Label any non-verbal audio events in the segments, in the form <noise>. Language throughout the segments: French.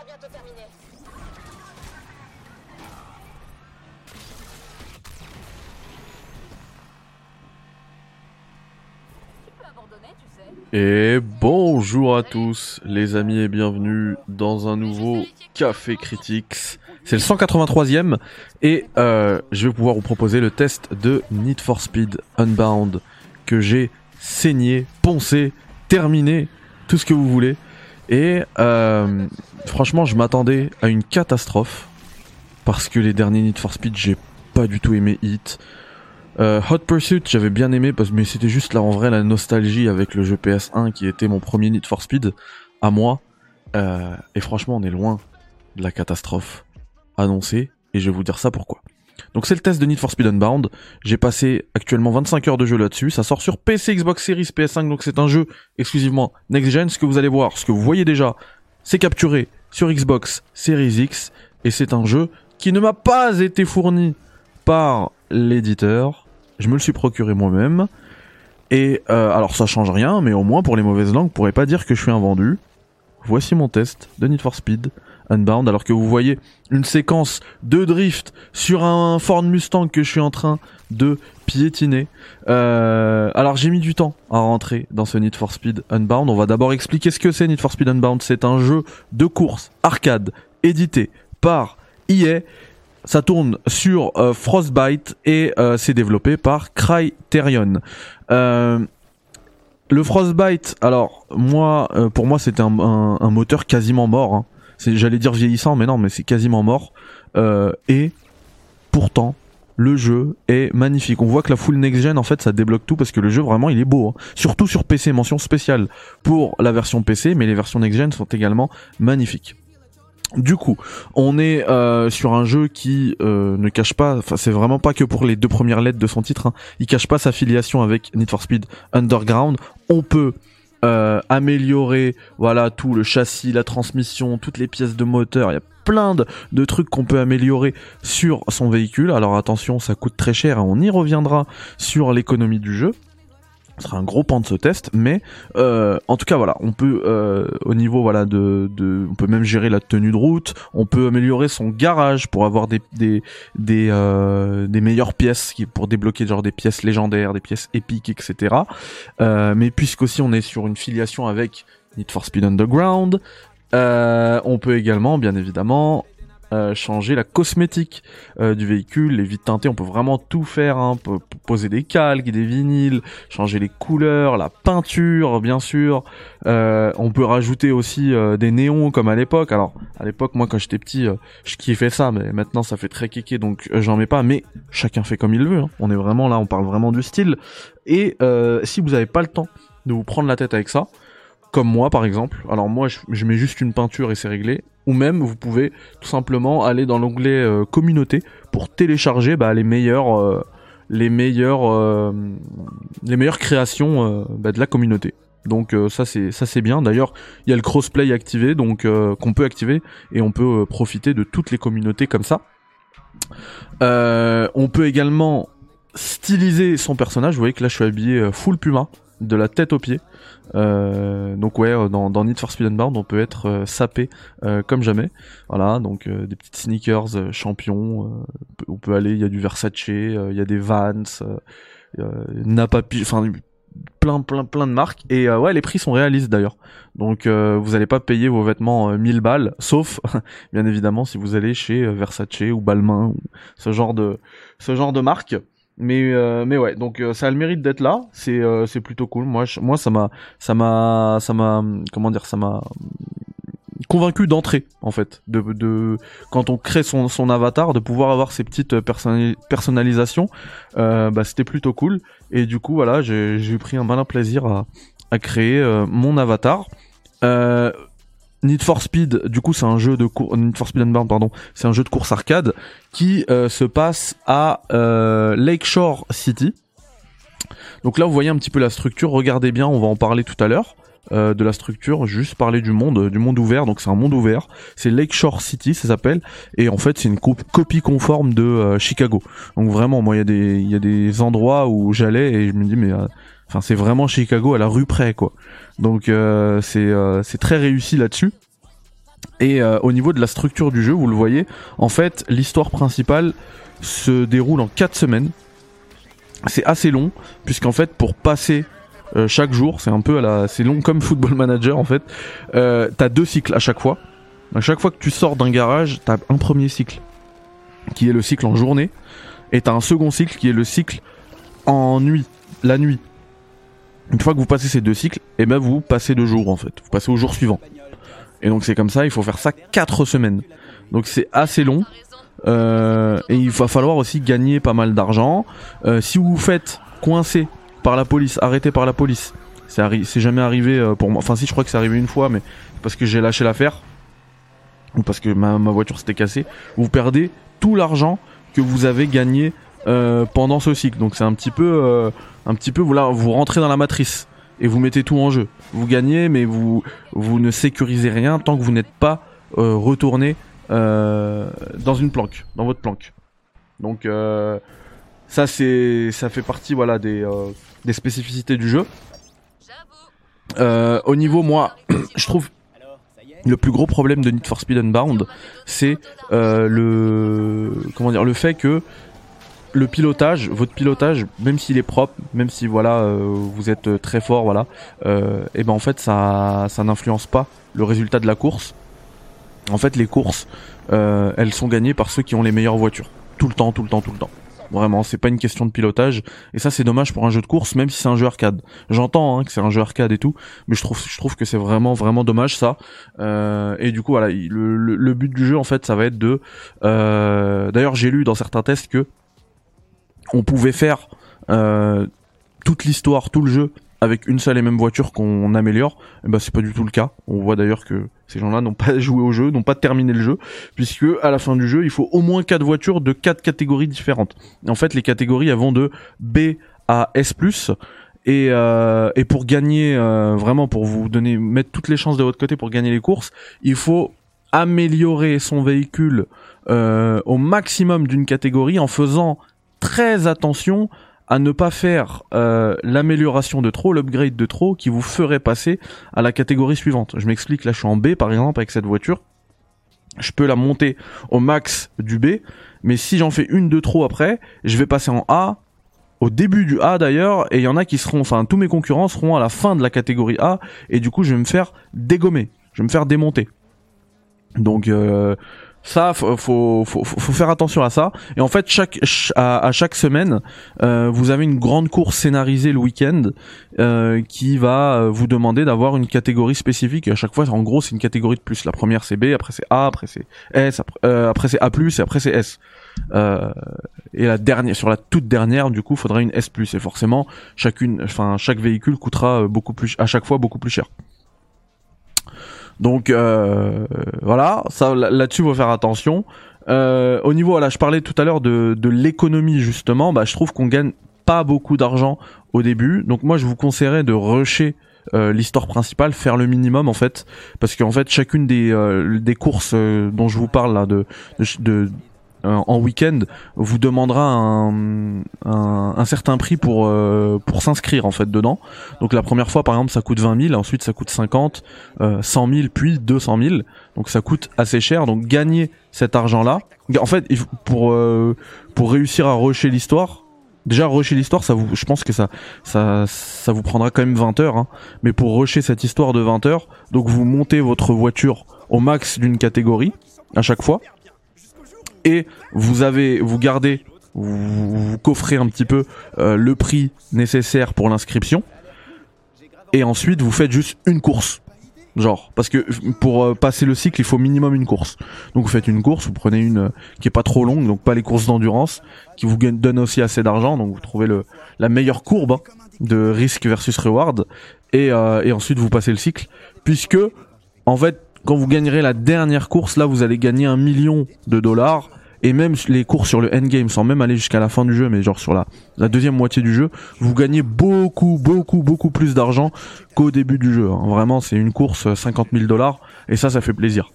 sera bientôt terminé. Et bonjour à tous les amis et bienvenue dans un nouveau Café Critics. C'est le 183e et euh, je vais pouvoir vous proposer le test de Need for Speed Unbound que j'ai saigné, poncé, terminé, tout ce que vous voulez. Et euh, franchement je m'attendais à une catastrophe parce que les derniers Need for Speed j'ai pas du tout aimé Hit. Euh, Hot Pursuit, j'avais bien aimé, mais c'était juste là en vrai la nostalgie avec le jeu PS1 qui était mon premier Need for Speed à moi. Euh, et franchement, on est loin de la catastrophe annoncée, et je vais vous dire ça pourquoi. Donc c'est le test de Need for Speed Unbound. J'ai passé actuellement 25 heures de jeu là-dessus. Ça sort sur PC, Xbox Series, PS5, donc c'est un jeu exclusivement next-gen. Ce que vous allez voir, ce que vous voyez déjà, c'est capturé sur Xbox Series X, et c'est un jeu qui ne m'a pas été fourni par l'éditeur. Je me le suis procuré moi-même. Et euh, alors ça change rien, mais au moins pour les mauvaises langues, vous pourrez pas dire que je suis un vendu. Voici mon test de Need for Speed Unbound, alors que vous voyez une séquence de drift sur un Ford Mustang que je suis en train de piétiner. Euh, alors j'ai mis du temps à rentrer dans ce Need for Speed Unbound. On va d'abord expliquer ce que c'est Need for Speed Unbound. C'est un jeu de course arcade édité par EA ça tourne sur euh, Frostbite et euh, c'est développé par Criterion. Euh, le Frostbite, alors moi, pour moi c'était un, un, moteur quasiment mort. Hein. J'allais dire vieillissant, mais non, mais c'est quasiment mort. et pourtant, le jeu est magnifique. On voit que la full next gen en fait ça débloque tout parce que le jeu vraiment il est beau. Hein. Surtout sur PC, mention spéciale pour la version PC, mais les versions next gen sont également magnifiques. Du coup, on est euh, sur un jeu qui euh, ne cache pas, enfin c'est vraiment pas que pour les deux premières lettres de son titre, hein, il cache pas sa filiation avec Need for Speed Underground. On peut euh, améliorer, voilà, tout le châssis, la transmission, toutes les pièces de moteur. Il y a plein de, trucs qu'on peut améliorer sur son véhicule. Alors attention, ça coûte très cher. Hein, on y reviendra sur l'économie du jeu ce sera un gros pan de ce test, mais euh, en tout cas voilà, on peut euh, au niveau voilà de, on peut même gérer la tenue de route, on peut améliorer son garage pour avoir des des des, euh, meilleures pièces pour débloquer genre des pièces légendaires, des pièces épiques, etc. Mais puisqu'aussi on est sur une filiation avec Need for Speed Underground, on peut également bien évidemment euh, changer la cosmétique euh, du véhicule, les vides teintés, on peut vraiment tout faire, hein, poser des calques, des vinyles, changer les couleurs, la peinture bien sûr, euh, on peut rajouter aussi des néons comme à l'époque, alors à l'époque moi quand j'étais petit je kiffais ça, mais maintenant ça fait très kéké donc j'en mets pas, mais chacun fait comme il veut, hein. on est vraiment là, on parle vraiment du style, et si vous avez pas le temps de vous prendre la tête avec ça, comme moi par exemple. Alors moi je, mets juste une peinture et c'est réglé. Ou même vous pouvez tout simplement aller dans l'onglet euh, communauté pour télécharger bah, les meilleurs euh, les meilleurs euh, les meilleures créations bah, de la communauté. Donc ça c'est ça c'est bien. D'ailleurs il y a le crossplay activé donc qu'on peut activer et on peut profiter de toutes les communautés comme ça. on peut également styliser son personnage. Vous voyez que là je suis habillé full Puma de la tête aux pieds. Euh, donc ouais, euh, dans, Need for Speed Unbound, on peut être euh, sapé comme jamais. Voilà, donc des petites sneakers champions. on peut aller, il y a du Versace, il y a des Vans, Napa, enfin plein plein plein de marques et ouais les prix sont réalistes d'ailleurs donc vous allez pas payer vos vêtements 1000 balles sauf <laughs> bien évidemment si vous allez chez Versace ou Balmain ou ce genre de ce genre de marque mais euh, mais ouais donc euh, ça a le mérite d'être là. C'est euh, c'est plutôt cool. Moi moi ça m'a ça m'a ça m'a comment dire ça m'a convaincu d'entrer en fait. De, de quand on crée son, son avatar de pouvoir avoir ces petites personnalisations bah c'était plutôt cool. Et du coup voilà j'ai pris un malin plaisir à à créer mon avatar. Euh, Need for Speed, du coup, c'est un jeu de course. Need for Speed Unbound, pardon, c'est un jeu de course arcade qui euh, se passe à euh, Lakeshore City. Donc là, vous voyez un petit peu la structure. Regardez bien, on va en parler tout à l'heure. Euh, de la structure, juste parler du monde, du monde ouvert. Donc c'est un monde ouvert. C'est Lakeshore City, ça s'appelle. Et en fait, c'est une copie conforme de Chicago. Donc vraiment, moi, il y a des, il y a des endroits où j'allais et je me dis mais Enfin, c'est vraiment Chicago à la rue près, quoi. Donc euh, c'est euh, c'est très réussi là-dessus. Et euh, au niveau de la structure du jeu, vous le voyez, en fait, l'histoire principale se déroule en 4 semaines. C'est assez long, puisqu'en fait, pour passer euh, chaque jour, c'est un peu à la, c'est long comme Football Manager en fait. T'as deux cycles à chaque fois. À chaque fois que tu sors d'un garage, t'as un premier cycle qui est le cycle en journée, et t'as un second cycle qui est le cycle en nuit, la nuit. Une fois que vous passez ces deux cycles, et eh ben vous passez deux jours en fait. Vous passez au jour suivant. Et donc c'est comme ça, il faut faire ça quatre semaines. Donc c'est assez long. Euh, et il va falloir aussi gagner pas mal d'argent. Euh, si vous vous faites coincer par la police, arrêté par la police, c'est jamais arrivé euh, pour moi. Enfin si je crois que c'est arrivé une fois, mais parce que j'ai lâché l'affaire ou parce que ma, ma voiture s'était cassée. Vous perdez tout l'argent que vous avez gagné euh, pendant ce cycle. Donc c'est un petit peu, euh, un petit peu, voilà, vous rentrez dans la matrice et vous mettez tout en jeu. Vous gagnez, mais vous, vous ne sécurisez rien tant que vous n'êtes pas euh, retourné dans une planque, dans votre planque. Donc ça c'est, ça fait partie, voilà, des, des spécificités du jeu. au niveau, moi, <clears throat> je trouve le plus gros problème de Need for Speed Unbound, c'est le comment dire le fait que le pilotage, votre pilotage, même s'il est propre, même si voilà euh, vous êtes euh, très fort, voilà, euh, et ben en fait ça ça n'influence pas le résultat de la course. En fait, les courses, elles sont gagnées par ceux qui ont les meilleures voitures, tout le temps, tout le temps, tout le temps. Vraiment, c'est pas une question de pilotage. Et ça, c'est dommage pour un jeu de course, même si c'est un jeu arcade. J'entends hein, que c'est un jeu arcade et tout, mais je trouve, je trouve que c'est vraiment, vraiment dommage ça. et du coup, voilà, le, le, but du jeu, en fait, ça va être de. D'ailleurs, j'ai lu dans certains tests que on pouvait faire euh, toute l'histoire, tout le jeu avec une seule et même voiture qu'on améliore, ben c'est pas du tout le cas. On voit d'ailleurs que ces gens-là n'ont pas <laughs> joué au jeu, n'ont pas terminé le jeu, puisque à la fin du jeu, il faut au moins quatre voitures de quatre catégories différentes. En fait, les catégories elles vont de B à S+, et, euh, et pour gagner euh, vraiment pour vous donner mettre toutes les chances de votre côté pour gagner les courses, il faut améliorer son véhicule au maximum d'une catégorie en faisant très attention à ne pas faire euh, l'amélioration de trop, l'upgrade de trop qui vous ferait passer à la catégorie suivante. Je m'explique, là je suis en B par exemple avec cette voiture. Je peux la monter au max du B, mais si j'en fais une de trop après, je vais passer en A, au début du A d'ailleurs, et il y en a qui seront, enfin tous mes concurrents seront à la fin de la catégorie A, et du coup je vais me faire dégommer, je vais me faire démonter. Donc euh, ça, faut, faut, faut, faut, faire attention à ça. Et en fait, chaque à, chaque semaine, euh, vous avez une grande course scénarisée le week-end euh, qui va euh, vous demander d'avoir une catégorie spécifique. Et à chaque fois, en gros, c'est une catégorie de plus. La première c'est B, après c'est A, après c'est S, après, euh, après c'est A+, et après c'est S. Euh, et la dernière, sur la toute dernière, du coup, faudra une S+. Et forcément, chacune, enfin, chaque véhicule coûtera beaucoup plus, à chaque fois beaucoup plus cher. Donc euh, voilà, ça là-dessus faut faire attention. Euh, au niveau, voilà, je parlais tout à l'heure de, l'économie justement. Bah, je trouve qu'on gagne pas beaucoup d'argent au début. Donc moi, je vous conseillerais de rusher euh, l'histoire principale, faire le minimum en fait, parce qu'en fait chacune des, euh, courses dont je vous parle là, de, en week-end vous demandera un, un, certain prix pour euh, pour s'inscrire en fait dedans. Donc la première fois par exemple ça coûte 20 000, ensuite ça coûte 50, euh, 100 000 puis 200 000. Donc ça coûte assez cher. Donc gagner cet argent là, en fait pour euh, pour réussir à rusher l'histoire, déjà rusher l'histoire ça vous je pense que ça ça ça vous prendra quand même 20 heures. Hein. Mais pour rusher cette histoire de 20 heures, donc vous montez votre voiture au max d'une catégorie à chaque fois et vous avez, vous gardez, vous, coffrez un petit peu euh, le prix nécessaire pour l'inscription, et ensuite vous faites juste une course. Genre, parce que pour euh, passer le cycle, il faut minimum une course. Donc vous faites une course, vous prenez une euh, qui est pas trop longue, donc pas les courses d'endurance, qui vous donne aussi assez d'argent, donc vous trouvez la meilleure courbe hein, de risque versus reward, et ensuite vous passez le cycle, puisque en fait quand vous gagnerez la dernière course, là, vous allez gagner un million de dollars. Et même les courses sur le endgame, sans même aller jusqu'à la fin du jeu, mais genre sur la, deuxième moitié du jeu, vous gagnez beaucoup, beaucoup, beaucoup plus d'argent qu'au début du jeu. Hein. Vraiment, c'est une course 50 000 dollars, et ça, ça fait plaisir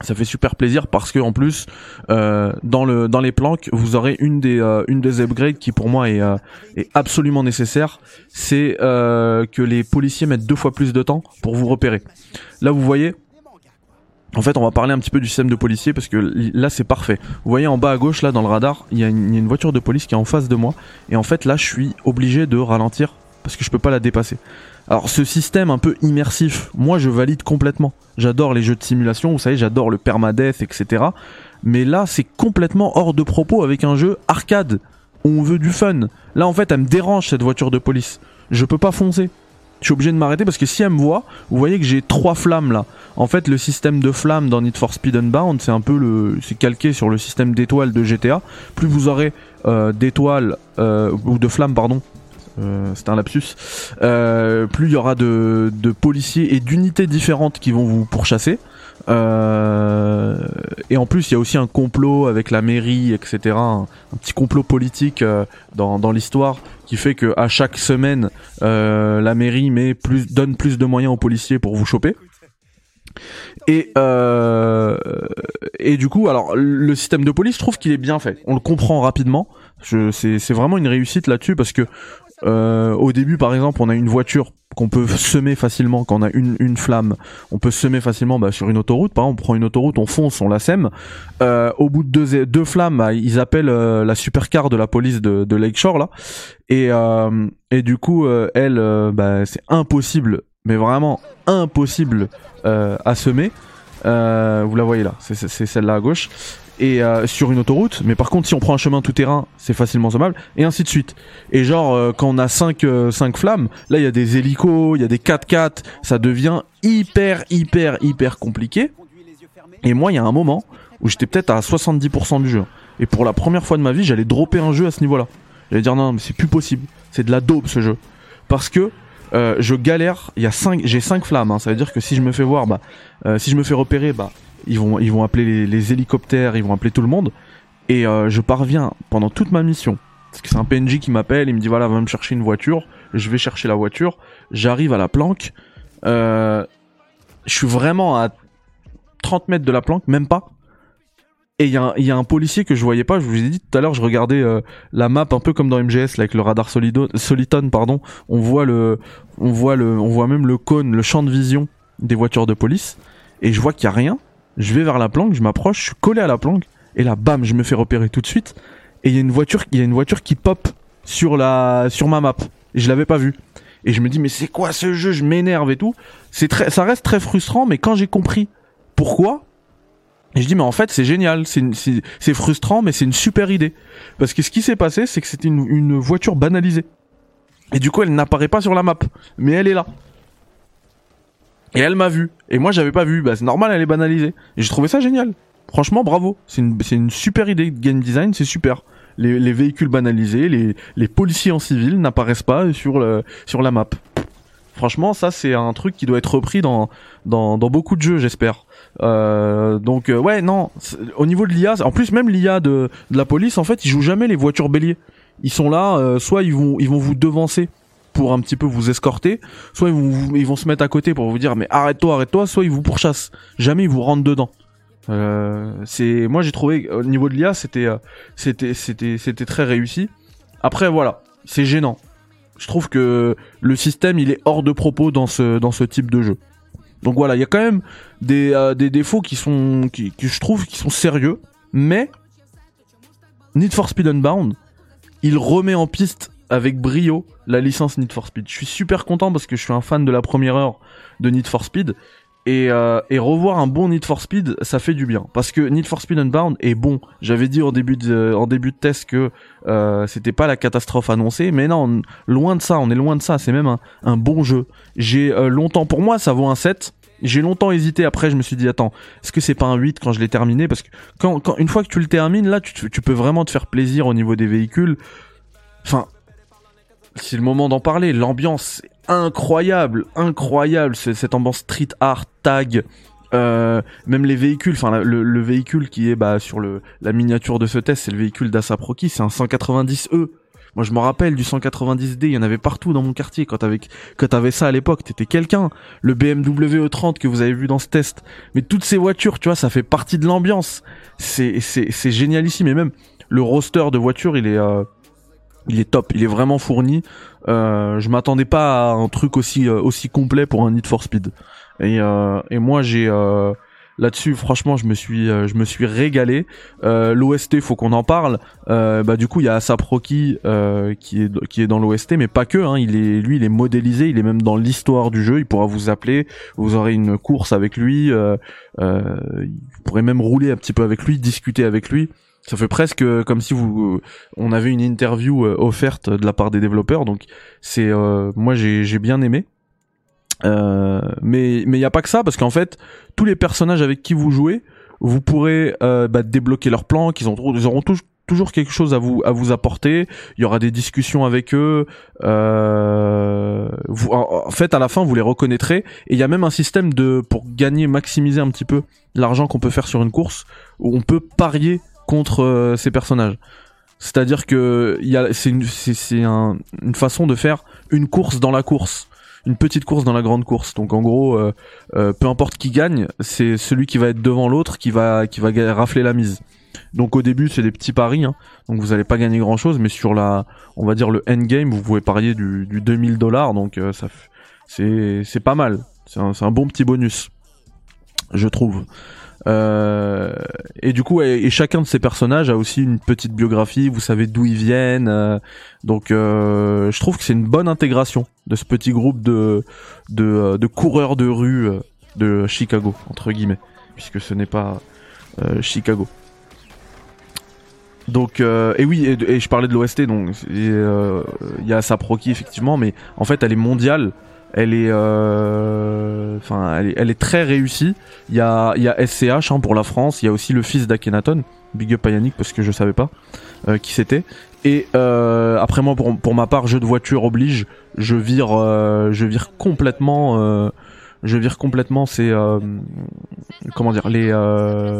ça fait super plaisir parce que en plus euh, dans le dans les planques vous aurez une des euh, une des upgrades qui pour moi est, euh, est absolument nécessaire c'est que les policiers mettent deux fois plus de temps pour vous repérer là vous voyez En fait, on va parler un petit peu du système de policier parce que là, c'est parfait. Vous voyez en bas à gauche, là, dans le radar, il y, a une voiture de police qui est en face de moi. Et en fait, là, je suis obligé de ralentir parce que je peux pas la dépasser. Alors, ce système un peu immersif, moi, je valide complètement. J'adore les jeux de simulation, vous savez, j'adore le permadeath, etc. Mais là, c'est complètement hors de propos avec un jeu arcade on veut du fun. Là, en fait, elle me dérange cette voiture de police. Je peux pas foncer je suis obligé de m'arrêter parce que si elle me voit, vous voyez que j'ai trois flammes là. En fait, le système de flammes dans Need for Speed Unbound, c'est un peu le, c'est calqué sur le système d'étoiles de GTA. Plus vous aurez euh, d'étoiles euh, ou de flammes, pardon. Euh, c'est un lapsus. plus il y aura de, policiers et d'unités différentes qui vont vous pourchasser. Euh, et en plus, il y a aussi un complot avec la mairie, etc. Un, petit complot politique euh, dans, l'histoire qui fait que à chaque semaine, euh, la mairie met plus, donne plus de moyens aux policiers pour vous choper. Et et du coup, alors le système de police, je trouve qu'il est bien fait. On le comprend rapidement. C'est vraiment une réussite là-dessus parce que euh, au début, par exemple, on a une voiture qu'on peut semer facilement quand on a une, flamme. On peut semer facilement bah, sur une autoroute. Par exemple, on prend une autoroute, on fonce, on la sème. Euh, au bout de deux, flammes, bah, ils appellent euh, la supercar de la police de, Lakeshore là. Et, du coup, elle, bah, c'est impossible, mais vraiment impossible à semer. vous la voyez là, c'est celle-là à gauche et euh, sur une autoroute. Mais par contre, si on prend un chemin tout terrain, c'est facilement sommable et ainsi de suite. Et genre euh, quand on a 5 euh, cinq flammes, là il y a des hélicos, il y a des 4x4, ça devient hyper hyper hyper compliqué. Et moi, il y a un moment où j'étais peut-être à 70% du jeu. Et pour la première fois de ma vie, j'allais dropper un jeu à ce niveau-là. J'allais dire non, mais c'est plus possible. C'est de la daube ce jeu. Parce que je galère, y a cinq, j'ai 5 flammes, hein. ça veut dire que si je me fais voir, bah, si je me fais repérer, bah, ils vont, ils vont appeler les, hélicoptères, ils vont appeler tout le monde. Et euh, je parviens pendant toute ma mission, parce que c'est un PNJ qui m'appelle, il me dit voilà, va me chercher une voiture. Je vais chercher la voiture, j'arrive à la planque. Euh, je suis vraiment à 30 mètres de la planque, même pas. Et il y, a un policier que je voyais pas. Je vous ai dit tout à l'heure, je regardais euh, la map un peu comme dans MGS, avec le radar solido, Soliton, pardon. On voit le, on voit le, on voit même le cône, le champ de vision des voitures de police. Et je vois qu'il y a rien je vais vers la planque, je m'approche, je suis collé à la planque, et là, bam, je me fais repérer tout de suite. Et il y a une voiture, il y a une voiture qui pop sur la, sur ma map. Et je l'avais pas vue. Et je me dis, mais c'est quoi ce jeu? Je m'énerve et tout. C'est très, ça reste très frustrant, mais quand j'ai compris pourquoi, et je dis, mais en fait, c'est génial. C'est frustrant, mais c'est une super idée. Parce que ce qui s'est passé, c'est que c'était une, une voiture banalisée. Et du coup, elle n'apparaît pas sur la map. Mais elle est là. Et elle m'a vu. Et moi, j'avais pas vu. Bah, c'est normal, elle est banalisée. Et j'ai trouvé ça génial. Franchement, bravo. C'est une, une super idée de game design, c'est super. Les, les véhicules banalisés, les, les policiers en civil n'apparaissent pas sur, le, sur la map. Franchement, ça, c'est un truc qui doit être repris dans, dans, dans beaucoup de jeux, j'espère. Euh, donc, euh, ouais, non. Au niveau de l'IA, en plus, même l'IA de, la police, en fait, ils jouent jamais les voitures béliers. Ils sont là, euh, soit ils vont, ils vont vous devancer pour un petit peu vous escorter, soit ils vont, ils vont se mettre à côté pour vous dire mais arrête-toi, arrête-toi, soit ils vous pourchassent. Jamais ils vous rentrent dedans. C'est moi j'ai trouvé au niveau de l'IA c'était c'était c'était c'était très réussi. Après voilà, c'est gênant. Je trouve que le système il est hors de propos dans ce dans ce type de jeu. Donc voilà, il y a quand même des, euh, défauts qui sont qui je trouve qui sont sérieux, mais Need for Speed Unbound, il remet en piste avec brio la licence Need for Speed. Je suis super content parce que je suis un fan de la première heure de Need for Speed. Et, euh, et revoir un bon Need for Speed, ça fait du bien. Parce que Need for Speed Unbound est bon. J'avais dit en début de, en début de test que euh, c'était pas la catastrophe annoncée, mais non, loin de ça, on est loin de ça. C'est même un, un, bon jeu. J'ai euh, longtemps, pour moi, ça vaut un 7. J'ai longtemps hésité. Après, je me suis dit, attends, est-ce que c'est pas un 8 quand je l'ai terminé? Parce que quand, quand, une fois que tu le termines, là, tu, tu peux vraiment te faire plaisir au niveau des véhicules. Enfin, c'est le moment d'en parler. L'ambiance incroyable, incroyable. Cette ambiance street art, tag, euh, même les véhicules. Enfin, le, véhicule qui est bah, sur la miniature de ce test, c'est le véhicule d'Asap Rocky. C'est un 190e. Moi, je me rappelle du 190D. Il y en avait partout dans mon quartier. Quand t'avais ça à l'époque, t'étais quelqu'un. Le BMW E30 que vous avez vu dans ce test. Mais toutes ces voitures, tu vois, ça fait partie de l'ambiance. C'est c'est c'est génial ici. Mais même le roster de voitures, il est euh, il est top, il est vraiment fourni. Euh, je m'attendais pas à un truc aussi euh, aussi complet pour un Need for Speed. Et, euh, moi j'ai euh, là-dessus, franchement, je me suis, je me suis régalé. L'OST, faut qu'on en parle. bah du coup, il y a Asap Rocky qui est qui est dans l'OST, mais pas que. Hein, il est, lui, il est modélisé, il est même dans l'histoire du jeu. Il pourra vous appeler, vous aurez une course avec lui. Euh, vous pourrez même rouler un petit peu avec lui, discuter avec lui. Ça fait presque comme si vous, on avait une interview offerte de la part des développeurs. Donc c'est, moi j'ai bien aimé. Euh, mais mais il y a pas que ça parce qu'en fait tous les personnages avec qui vous jouez, vous pourrez euh, bah, débloquer leurs plans, qu'ils ont ils auront toujours quelque chose à vous à vous apporter. Il y aura des discussions avec eux. Euh, en fait, à la fin, vous les reconnaîtrez. Et il y a même un système de pour gagner, maximiser un petit peu l'argent qu'on peut faire sur une course, où on peut parier contre euh, ces personnages. C'est-à-dire que c'est une façon de faire une course dans la course une petite course dans la grande course. Donc en gros, euh, euh, peu importe qui gagne, c'est celui qui va être devant l'autre qui va rafler la mise. Donc au début c'est des petits paris, hein. donc vous allez pas gagner grand chose, mais sur la, on va dire le endgame, vous pouvez parier du, du 2000 dollars, donc c'est pas mal, c'est un bon petit bonus, je trouve. Euh, et du coup, et, chacun de ces personnages a aussi une petite biographie. Vous savez d'où ils viennent. Euh, donc, euh, je trouve que c'est une bonne intégration de ce petit groupe de de, coureurs de rue de Chicago entre guillemets, puisque ce n'est pas Chicago. Donc et oui et, je parlais de l'OST donc il y a Saproki effectivement mais en fait elle est mondiale elle est euh, elle, est, elle, est, très réussie. Il y a il y a SCH hein, pour la France. Il y a aussi le fils d'Akhenaton. Big up Yannick parce que je savais pas euh, qui c'était. Et euh, après moi pour, pour ma part jeu de voiture oblige. Je vire je vire complètement je vire complètement ces comment dire les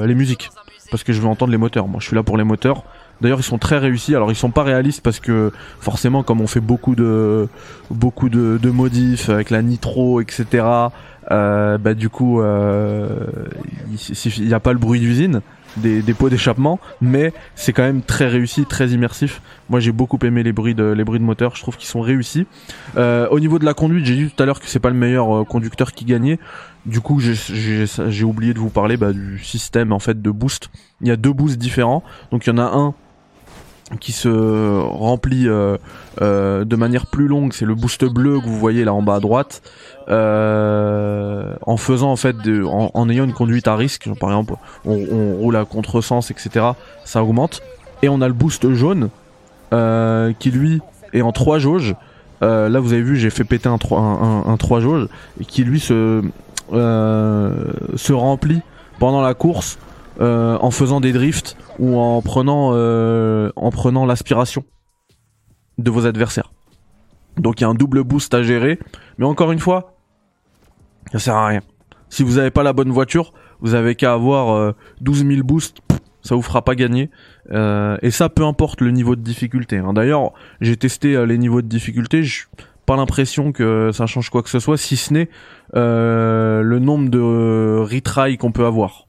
les musiques. Parce que je veux entendre les moteurs. Moi je suis là pour les moteurs D'ailleurs, ils sont très réussis. Alors, ils sont pas réalistes parce que forcément, comme on fait beaucoup de beaucoup de, modifs avec la nitro, etc. Euh, bah du coup, euh, il n'y a pas le bruit d'usine des, des pots d'échappement, mais c'est quand même très réussi, très immersif. Moi, j'ai beaucoup aimé les bruits de les bruits de moteur. Je trouve qu'ils sont réussis. Euh, au niveau de la conduite, j'ai dit tout à l'heure que c'est pas le meilleur euh, conducteur qui gagnait. Du coup, j'ai oublié de vous parler bah, du système en fait de boost. Il y a deux boosts différents. Donc, il y en a un qui se remplit euh, euh, de manière plus longue, c'est le boost bleu que vous voyez là en bas à droite, euh, en faisant en fait, de, en, ayant une conduite à risque, par exemple on, on, roule à contresens, etc. Ça augmente. Et on a le boost jaune qui lui est en 3 jauges. là vous avez vu, j'ai fait péter un 3, un, un 3 jauges qui lui se se remplit pendant la course euh, en faisant des drifts ou en prenant euh, en prenant l'aspiration de vos adversaires. Donc il y a un double boost à gérer, mais encore une fois, ça sert à rien. Si vous n'avez pas la bonne voiture, vous avez qu'à avoir 12 euh, 000 boosts, ça vous fera pas gagner. et ça, peu importe le niveau de difficulté. Hein. D'ailleurs, j'ai testé les niveaux de difficulté, j'ai pas l'impression que ça change quoi que ce soit, si ce n'est le nombre de retry qu'on peut avoir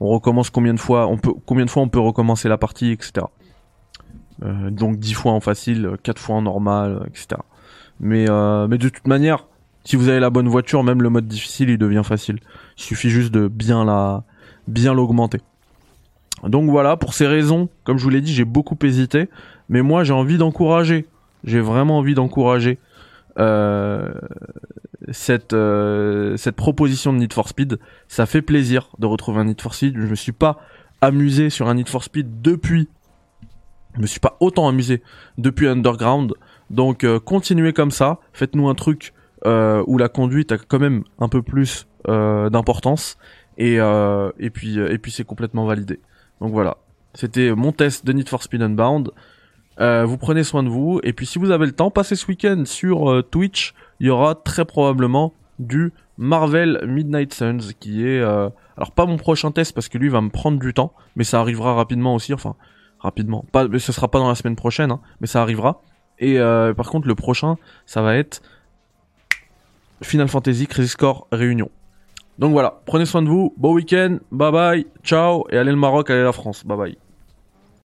on recommence combien de fois, on peut, combien de fois on peut recommencer la partie, etc. Euh, donc 10 fois en facile, 4 fois en normal, etc. Mais, euh, mais de toute manière, si vous avez la bonne voiture, même le mode difficile, il devient facile. Il suffit juste de bien la, bien l'augmenter. Donc voilà, pour ces raisons, comme je vous l'ai dit, j'ai beaucoup hésité, mais moi j'ai envie d'encourager. J'ai vraiment envie d'encourager euh, cette euh, cette proposition de Need for Speed. Ça fait plaisir de retrouver un Need for Speed. Je me suis pas amusé sur un Need for Speed depuis. Je me suis pas autant amusé depuis Underground. Donc euh, continuez comme ça. Faites-nous un truc euh, où la conduite a quand même un peu plus d'importance. Et, et puis et puis c'est complètement validé. Donc voilà. C'était mon test de Need for Speed Unbound. vous prenez soin de vous. Et puis si vous avez le temps, passez ce week-end sur Twitch il y aura très probablement du Marvel Midnight Suns qui est euh, alors pas mon prochain test parce que lui va me prendre du temps mais ça arrivera rapidement aussi enfin rapidement. Pas mais ce sera pas dans la semaine prochaine hein, mais ça arrivera. Et euh, par contre le prochain ça va être Final Fantasy Crisis Core Réunion. Donc voilà prenez soin de vous bon week-end bye bye ciao et allez le Maroc allez la France bye bye